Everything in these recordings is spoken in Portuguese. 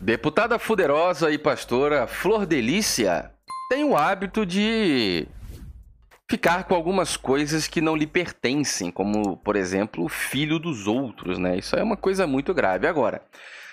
Deputada fuderosa e pastora Flor Delícia tem o hábito de ficar com algumas coisas que não lhe pertencem, como, por exemplo, o filho dos outros, né? Isso é uma coisa muito grave. Agora,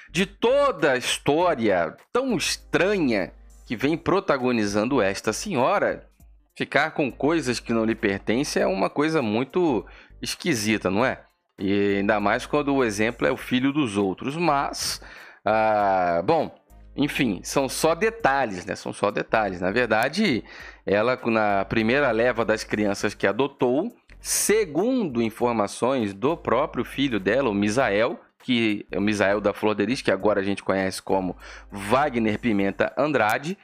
de toda a história tão estranha que vem protagonizando esta senhora, ficar com coisas que não lhe pertencem é uma coisa muito esquisita, não é? E ainda mais quando o exemplo é o filho dos outros. Mas, ah, bom, enfim, são só detalhes, né? São só detalhes. Na verdade, ela, na primeira leva das crianças que adotou, segundo informações do próprio filho dela, o Misael, que é o Misael da Flor Delis, que agora a gente conhece como Wagner Pimenta Andrade,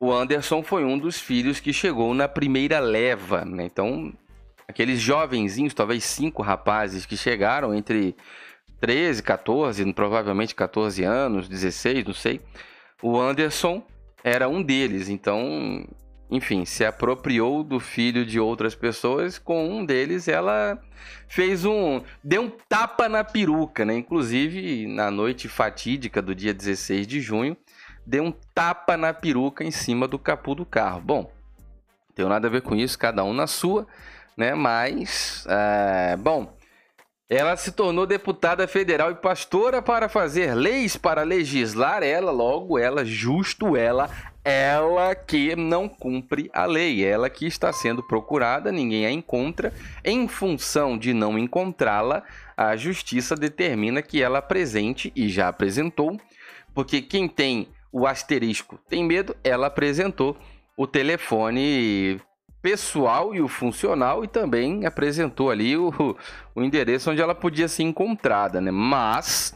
o Anderson foi um dos filhos que chegou na primeira leva, né? Então, aqueles jovenzinhos, talvez cinco rapazes que chegaram entre 13, 14, provavelmente 14 anos, 16, não sei. O Anderson era um deles, então, enfim, se apropriou do filho de outras pessoas. Com um deles, ela fez um. deu um tapa na peruca, né? Inclusive, na noite fatídica do dia 16 de junho, deu um tapa na peruca em cima do capô do carro. Bom, não tem nada a ver com isso, cada um na sua né? Mas, é, bom, ela se tornou deputada federal e pastora para fazer leis, para legislar ela, logo ela, justo ela, ela que não cumpre a lei, ela que está sendo procurada, ninguém a encontra. Em função de não encontrá-la, a justiça determina que ela apresente, e já apresentou, porque quem tem o asterisco tem medo, ela apresentou o telefone pessoal e o funcional e também apresentou ali o, o endereço onde ela podia ser encontrada, né? Mas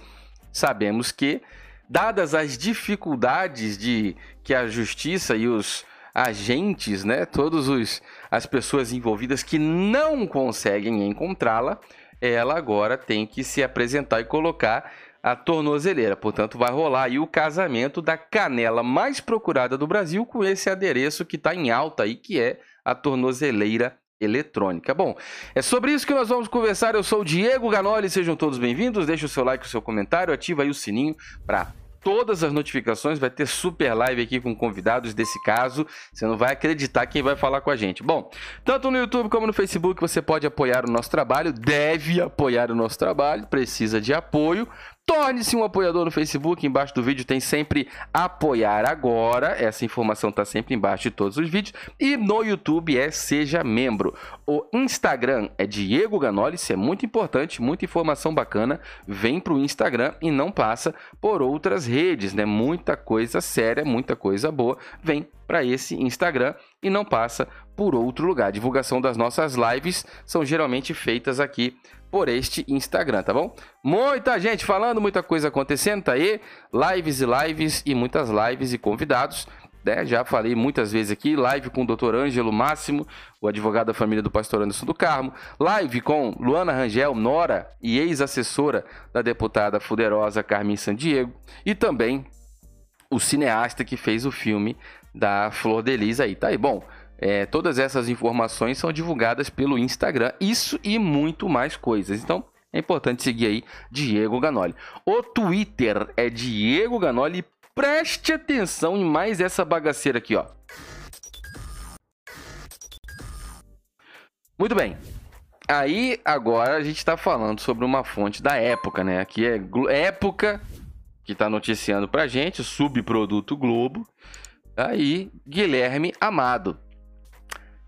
sabemos que, dadas as dificuldades de que a justiça e os agentes, né, todos os as pessoas envolvidas que não conseguem encontrá-la, ela agora tem que se apresentar e colocar a tornozeleira. Portanto, vai rolar aí o casamento da canela mais procurada do Brasil com esse adereço que está em alta aí, que é a tornozeleira eletrônica. Bom, é sobre isso que nós vamos conversar. Eu sou o Diego Ganoli, sejam todos bem-vindos. Deixe o seu like, o seu comentário, ativa aí o sininho para todas as notificações. Vai ter super live aqui com convidados desse caso. Você não vai acreditar quem vai falar com a gente. Bom, tanto no YouTube como no Facebook você pode apoiar o nosso trabalho, deve apoiar o nosso trabalho, precisa de apoio. Torne-se um apoiador no Facebook. Embaixo do vídeo tem sempre apoiar agora. Essa informação está sempre embaixo de todos os vídeos. E no YouTube é seja membro. O Instagram é Diego Ganoli. Isso é muito importante, muita informação bacana. Vem para o Instagram e não passa por outras redes, né? Muita coisa séria, muita coisa boa. Vem para esse Instagram e não passa por outro lugar. A divulgação das nossas lives são geralmente feitas aqui por este Instagram, tá bom? Muita gente falando, muita coisa acontecendo, tá aí? Lives e lives e muitas lives e convidados. Né? Já falei muitas vezes aqui, live com o Dr. Ângelo Máximo, o advogado da família do pastor Anderson do Carmo, live com Luana Rangel, nora e ex-assessora da deputada fuderosa Carmen Sandiego, e também o cineasta que fez o filme da Flor de Lis aí, tá aí. Bom, é, todas essas informações são divulgadas pelo Instagram, isso e muito mais coisas. Então, é importante seguir aí Diego Ganoli. O Twitter é Diego Ganoli. Preste atenção em mais essa bagaceira aqui, ó. Muito bem. Aí agora a gente está falando sobre uma fonte da época, né? Aqui é época que está noticiando pra gente, subproduto Globo. Aí, Guilherme Amado.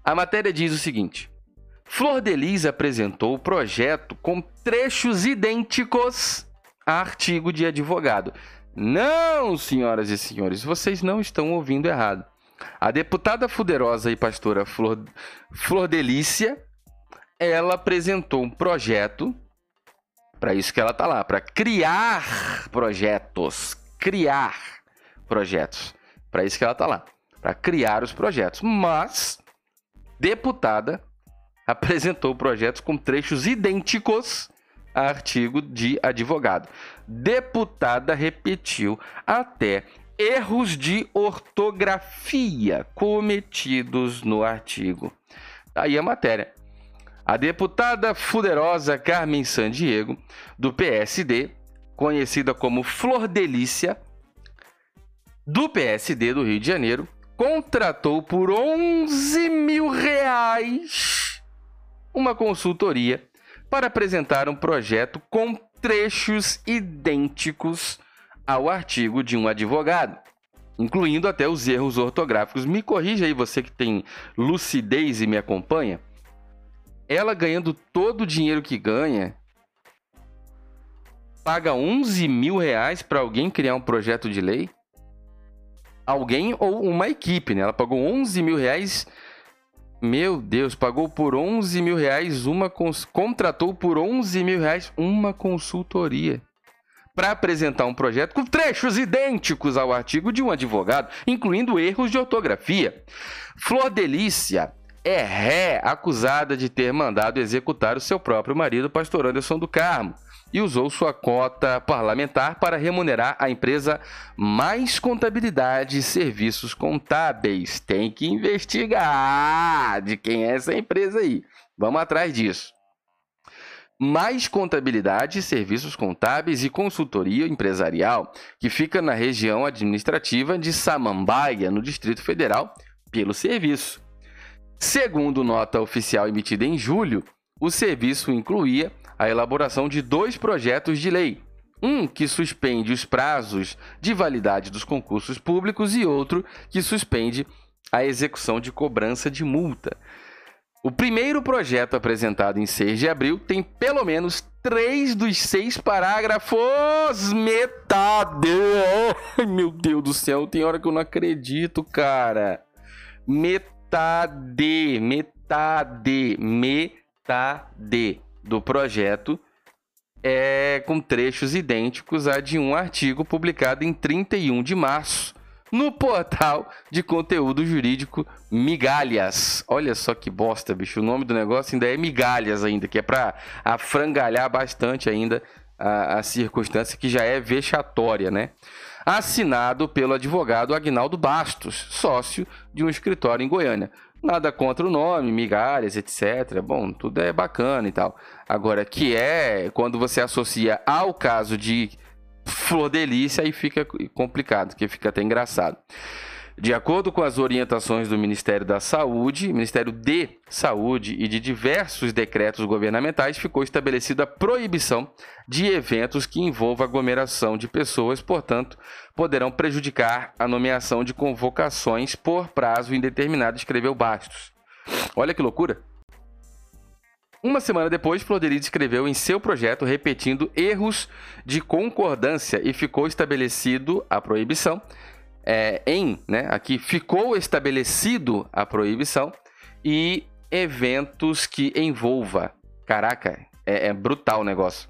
A matéria diz o seguinte: Flor Delis apresentou o projeto com trechos idênticos a artigo de advogado. Não, senhoras e senhores, vocês não estão ouvindo errado. A deputada fuderosa e pastora Flor, Flor Delícia, ela apresentou um projeto, para isso que ela tá lá, para criar projetos, criar projetos. Para isso que ela tá lá, para criar os projetos. Mas deputada apresentou projetos com trechos idênticos a artigo de advogado. Deputada repetiu até erros de ortografia cometidos no artigo. Tá aí a matéria. A deputada fuderosa Carmen Sandiego, do PSD, conhecida como Flor Delícia, do PSD do Rio de Janeiro contratou por 11 mil reais uma consultoria para apresentar um projeto com trechos idênticos ao artigo de um advogado, incluindo até os erros ortográficos. Me corrija aí, você que tem lucidez e me acompanha. Ela ganhando todo o dinheiro que ganha, paga 11 mil reais para alguém criar um projeto de lei? Alguém ou uma equipe, né? Ela pagou 11 mil reais. Meu Deus, pagou por 11 mil reais uma. Cons... Contratou por 11 mil reais uma consultoria para apresentar um projeto com trechos idênticos ao artigo de um advogado, incluindo erros de ortografia. Flor Delícia é ré acusada de ter mandado executar o seu próprio marido, pastor Anderson do Carmo e usou sua cota parlamentar para remunerar a empresa Mais Contabilidade e Serviços Contábeis. Tem que investigar de quem é essa empresa aí. Vamos atrás disso. Mais Contabilidade, Serviços Contábeis e Consultoria Empresarial, que fica na região administrativa de Samambaia, no Distrito Federal, pelo serviço. Segundo nota oficial emitida em julho, o serviço incluía a elaboração de dois projetos de lei. Um que suspende os prazos de validade dos concursos públicos e outro que suspende a execução de cobrança de multa. O primeiro projeto apresentado em 6 de abril tem pelo menos três dos seis parágrafos. Metade! Ai, meu Deus do céu, tem hora que eu não acredito, cara. Metade, metade, metade do projeto é com trechos idênticos a de um artigo publicado em 31 de março no portal de conteúdo jurídico Migalhas. Olha só que bosta, bicho. O nome do negócio ainda é Migalhas ainda, que é para afrangalhar bastante ainda a, a circunstância que já é vexatória, né? Assinado pelo advogado Agnaldo Bastos, sócio de um escritório em Goiânia. Nada contra o nome, migalhas, etc. Bom, tudo é bacana e tal. Agora, que é quando você associa ao caso de Flor Delícia, aí fica complicado, que fica até engraçado. De acordo com as orientações do Ministério da Saúde, Ministério de Saúde e de diversos decretos governamentais, ficou estabelecida a proibição de eventos que envolvam aglomeração de pessoas, portanto, poderão prejudicar a nomeação de convocações por prazo indeterminado, escreveu Bastos. Olha que loucura! Uma semana depois, Floderides escreveu em seu projeto repetindo erros de concordância e ficou estabelecido a proibição é, em, né, aqui ficou estabelecido a proibição e eventos que envolva. Caraca, é, é brutal o negócio.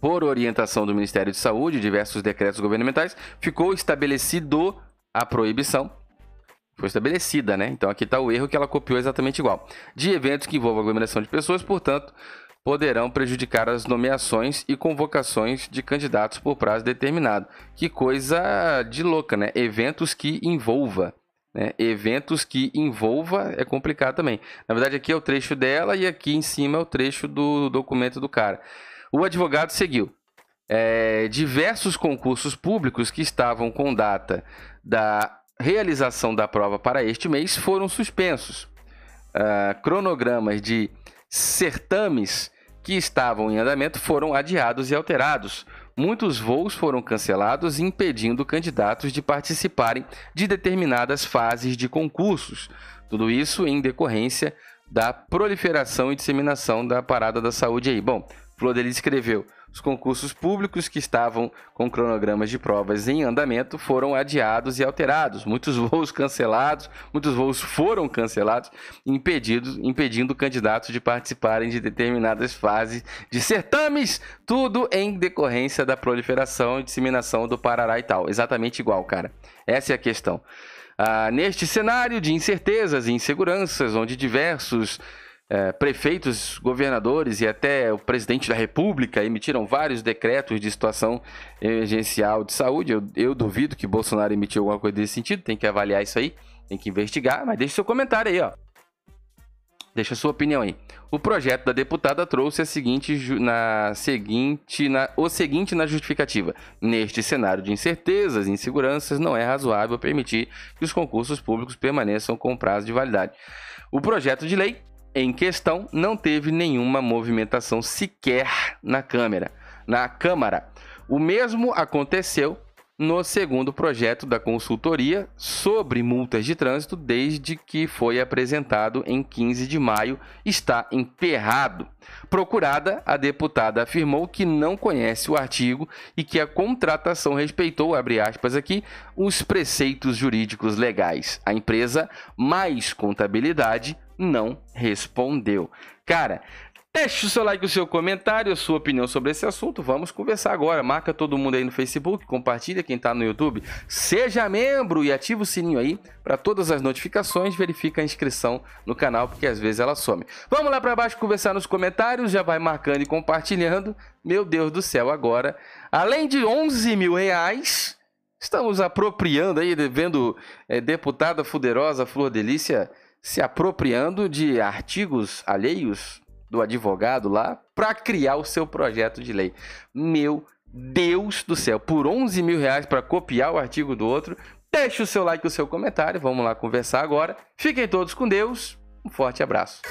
Por orientação do Ministério de Saúde diversos decretos governamentais, ficou estabelecido a proibição. Foi estabelecida, né? Então aqui está o erro que ela copiou exatamente igual. De eventos que envolvam aglomeração de pessoas, portanto, poderão prejudicar as nomeações e convocações de candidatos por prazo determinado. Que coisa de louca, né? Eventos que envolva. Né? Eventos que envolva é complicado também. Na verdade, aqui é o trecho dela e aqui em cima é o trecho do documento do cara. O advogado seguiu. É, diversos concursos públicos que estavam com data da realização da prova para este mês foram suspensos. Uh, cronogramas de certames que estavam em andamento foram adiados e alterados. Muitos voos foram cancelados, impedindo candidatos de participarem de determinadas fases de concursos. Tudo isso em decorrência da proliferação e disseminação da parada da saúde aí. Bom, Flodeli escreveu: os concursos públicos que estavam com cronogramas de provas em andamento foram adiados e alterados. Muitos voos cancelados, muitos voos foram cancelados, impedidos, impedindo candidatos de participarem de determinadas fases de certames, tudo em decorrência da proliferação e disseminação do Parará e tal. Exatamente igual, cara. Essa é a questão. Ah, neste cenário de incertezas e inseguranças, onde diversos é, prefeitos, governadores e até o presidente da República emitiram vários decretos de situação emergencial de saúde. Eu, eu duvido que Bolsonaro emitiu alguma coisa desse sentido, tem que avaliar isso aí, tem que investigar, mas deixe seu comentário aí, ó. Deixa sua opinião aí. O projeto da deputada trouxe a seguinte, na seguinte, na, o seguinte na justificativa. Neste cenário de incertezas e inseguranças, não é razoável permitir que os concursos públicos permaneçam com prazo de validade. O projeto de lei em questão não teve nenhuma movimentação sequer na Câmara. Na Câmara. O mesmo aconteceu no segundo projeto da consultoria sobre multas de trânsito, desde que foi apresentado em 15 de maio, está emperrado. Procurada, a deputada afirmou que não conhece o artigo e que a contratação respeitou, abre aspas aqui, os preceitos jurídicos legais. A empresa Mais Contabilidade não respondeu. Cara, Deixe o seu like, o seu comentário, a sua opinião sobre esse assunto. Vamos conversar agora. Marca todo mundo aí no Facebook, compartilha quem está no YouTube. Seja membro e ativa o sininho aí para todas as notificações. Verifica a inscrição no canal, porque às vezes ela some. Vamos lá para baixo conversar nos comentários. Já vai marcando e compartilhando. Meu Deus do céu, agora, além de 11 mil reais, estamos apropriando aí, vendo é, deputada fuderosa Flor Delícia se apropriando de artigos alheios do advogado lá para criar o seu projeto de lei. Meu Deus do céu, por 11 mil reais para copiar o artigo do outro. Deixe o seu like e o seu comentário. Vamos lá conversar agora. Fiquem todos com Deus. Um forte abraço.